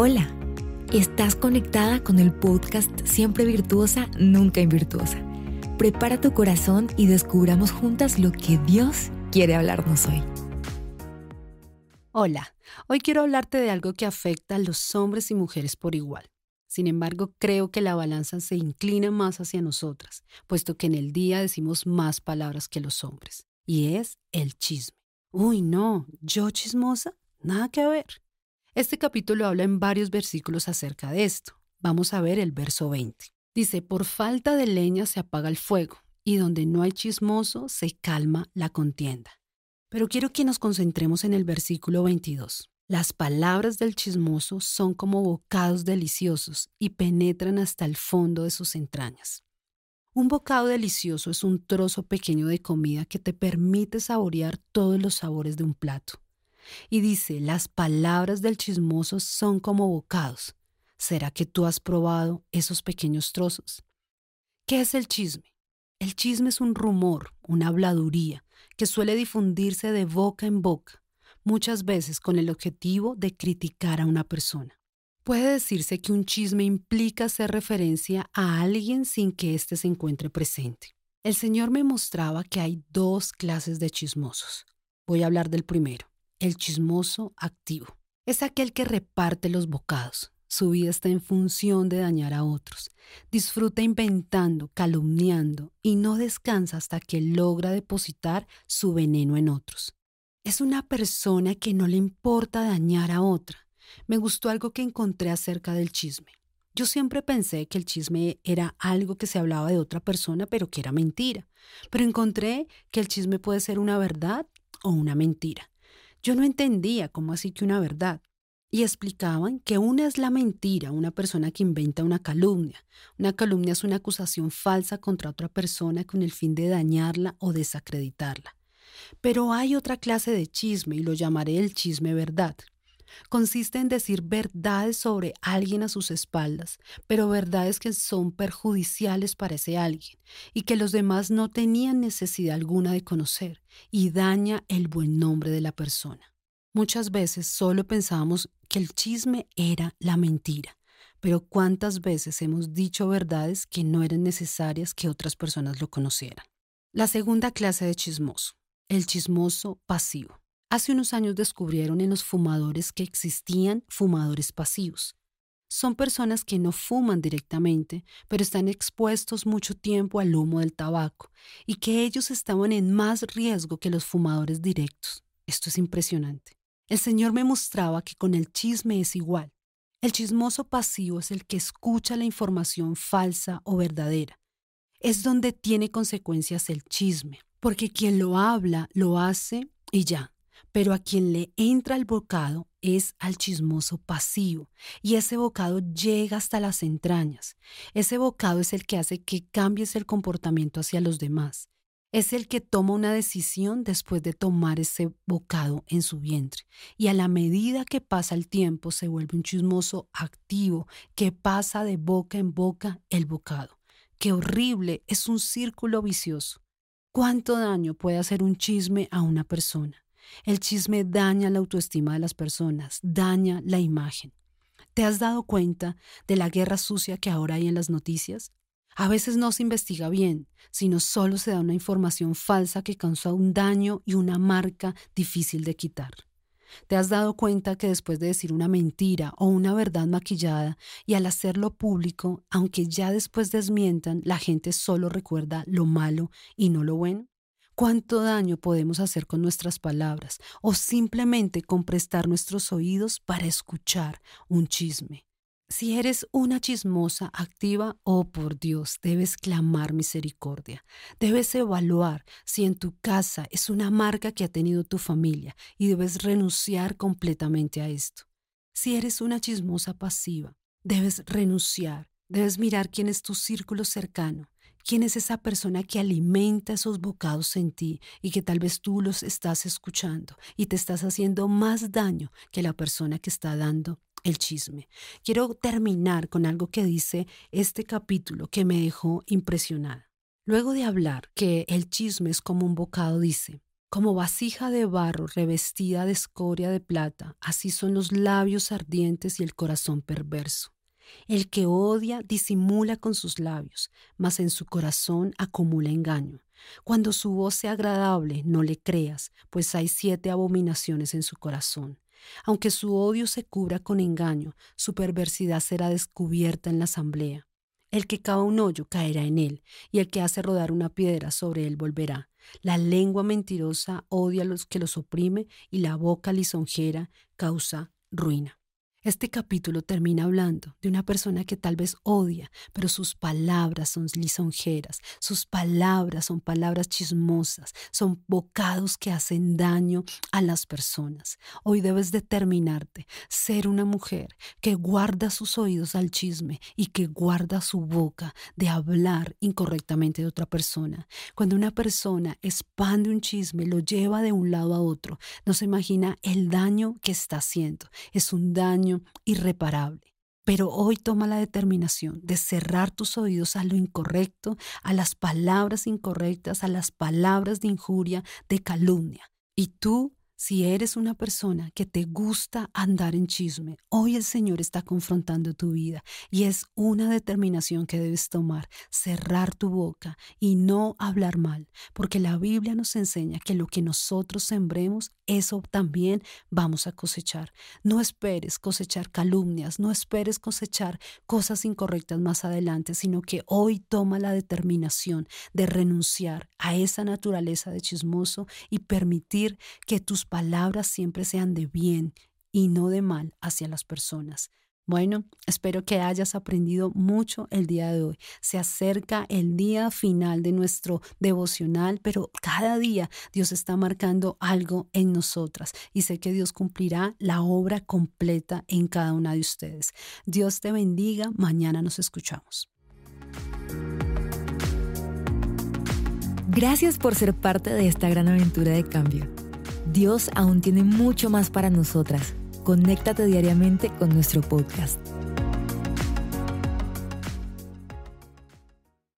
Hola, estás conectada con el podcast Siempre Virtuosa, Nunca Invirtuosa. Prepara tu corazón y descubramos juntas lo que Dios quiere hablarnos hoy. Hola, hoy quiero hablarte de algo que afecta a los hombres y mujeres por igual. Sin embargo, creo que la balanza se inclina más hacia nosotras, puesto que en el día decimos más palabras que los hombres, y es el chisme. Uy, no, yo chismosa, nada que ver. Este capítulo habla en varios versículos acerca de esto. Vamos a ver el verso 20. Dice, por falta de leña se apaga el fuego, y donde no hay chismoso se calma la contienda. Pero quiero que nos concentremos en el versículo 22. Las palabras del chismoso son como bocados deliciosos y penetran hasta el fondo de sus entrañas. Un bocado delicioso es un trozo pequeño de comida que te permite saborear todos los sabores de un plato. Y dice, las palabras del chismoso son como bocados. ¿Será que tú has probado esos pequeños trozos? ¿Qué es el chisme? El chisme es un rumor, una habladuría, que suele difundirse de boca en boca, muchas veces con el objetivo de criticar a una persona. Puede decirse que un chisme implica hacer referencia a alguien sin que éste se encuentre presente. El Señor me mostraba que hay dos clases de chismosos. Voy a hablar del primero. El chismoso activo es aquel que reparte los bocados. Su vida está en función de dañar a otros. Disfruta inventando, calumniando y no descansa hasta que logra depositar su veneno en otros. Es una persona que no le importa dañar a otra. Me gustó algo que encontré acerca del chisme. Yo siempre pensé que el chisme era algo que se hablaba de otra persona, pero que era mentira. Pero encontré que el chisme puede ser una verdad o una mentira. Yo no entendía cómo así que una verdad. Y explicaban que una es la mentira, una persona que inventa una calumnia. Una calumnia es una acusación falsa contra otra persona con el fin de dañarla o desacreditarla. Pero hay otra clase de chisme y lo llamaré el chisme verdad. Consiste en decir verdades sobre alguien a sus espaldas, pero verdades que son perjudiciales para ese alguien y que los demás no tenían necesidad alguna de conocer y daña el buen nombre de la persona. Muchas veces solo pensábamos que el chisme era la mentira, pero ¿cuántas veces hemos dicho verdades que no eran necesarias que otras personas lo conocieran? La segunda clase de chismoso, el chismoso pasivo. Hace unos años descubrieron en los fumadores que existían fumadores pasivos. Son personas que no fuman directamente, pero están expuestos mucho tiempo al humo del tabaco y que ellos estaban en más riesgo que los fumadores directos. Esto es impresionante. El Señor me mostraba que con el chisme es igual. El chismoso pasivo es el que escucha la información falsa o verdadera. Es donde tiene consecuencias el chisme, porque quien lo habla lo hace y ya, pero a quien le entra el bocado es al chismoso pasivo, y ese bocado llega hasta las entrañas. Ese bocado es el que hace que cambies el comportamiento hacia los demás. Es el que toma una decisión después de tomar ese bocado en su vientre. Y a la medida que pasa el tiempo se vuelve un chismoso activo que pasa de boca en boca el bocado. Qué horrible, es un círculo vicioso. ¿Cuánto daño puede hacer un chisme a una persona? El chisme daña la autoestima de las personas, daña la imagen. ¿Te has dado cuenta de la guerra sucia que ahora hay en las noticias? A veces no se investiga bien, sino solo se da una información falsa que causa un daño y una marca difícil de quitar. ¿Te has dado cuenta que después de decir una mentira o una verdad maquillada y al hacerlo público, aunque ya después desmientan, la gente solo recuerda lo malo y no lo bueno? Cuánto daño podemos hacer con nuestras palabras o simplemente con prestar nuestros oídos para escuchar un chisme. Si eres una chismosa activa, oh por Dios, debes clamar misericordia. Debes evaluar si en tu casa es una marca que ha tenido tu familia y debes renunciar completamente a esto. Si eres una chismosa pasiva, debes renunciar. Debes mirar quién es tu círculo cercano ¿Quién es esa persona que alimenta esos bocados en ti y que tal vez tú los estás escuchando y te estás haciendo más daño que la persona que está dando el chisme? Quiero terminar con algo que dice este capítulo que me dejó impresionada. Luego de hablar que el chisme es como un bocado, dice, Como vasija de barro revestida de escoria de plata, así son los labios ardientes y el corazón perverso. El que odia disimula con sus labios, mas en su corazón acumula engaño. Cuando su voz sea agradable, no le creas, pues hay siete abominaciones en su corazón. Aunque su odio se cubra con engaño, su perversidad será descubierta en la asamblea. El que cava un hoyo caerá en él, y el que hace rodar una piedra sobre él volverá. La lengua mentirosa odia a los que los oprime, y la boca lisonjera causa ruina. Este capítulo termina hablando de una persona que tal vez odia, pero sus palabras son lisonjeras, sus palabras son palabras chismosas, son bocados que hacen daño a las personas. Hoy debes determinarte ser una mujer que guarda sus oídos al chisme y que guarda su boca de hablar incorrectamente de otra persona. Cuando una persona expande un chisme, lo lleva de un lado a otro, no se imagina el daño que está haciendo. Es un daño irreparable. Pero hoy toma la determinación de cerrar tus oídos a lo incorrecto, a las palabras incorrectas, a las palabras de injuria, de calumnia. Y tú si eres una persona que te gusta andar en chisme, hoy el Señor está confrontando tu vida y es una determinación que debes tomar, cerrar tu boca y no hablar mal, porque la Biblia nos enseña que lo que nosotros sembremos, eso también vamos a cosechar. No esperes cosechar calumnias, no esperes cosechar cosas incorrectas más adelante, sino que hoy toma la determinación de renunciar a esa naturaleza de chismoso y permitir que tus palabras siempre sean de bien y no de mal hacia las personas. Bueno, espero que hayas aprendido mucho el día de hoy. Se acerca el día final de nuestro devocional, pero cada día Dios está marcando algo en nosotras y sé que Dios cumplirá la obra completa en cada una de ustedes. Dios te bendiga. Mañana nos escuchamos. Gracias por ser parte de esta gran aventura de cambio. Dios aún tiene mucho más para nosotras. Conéctate diariamente con nuestro podcast.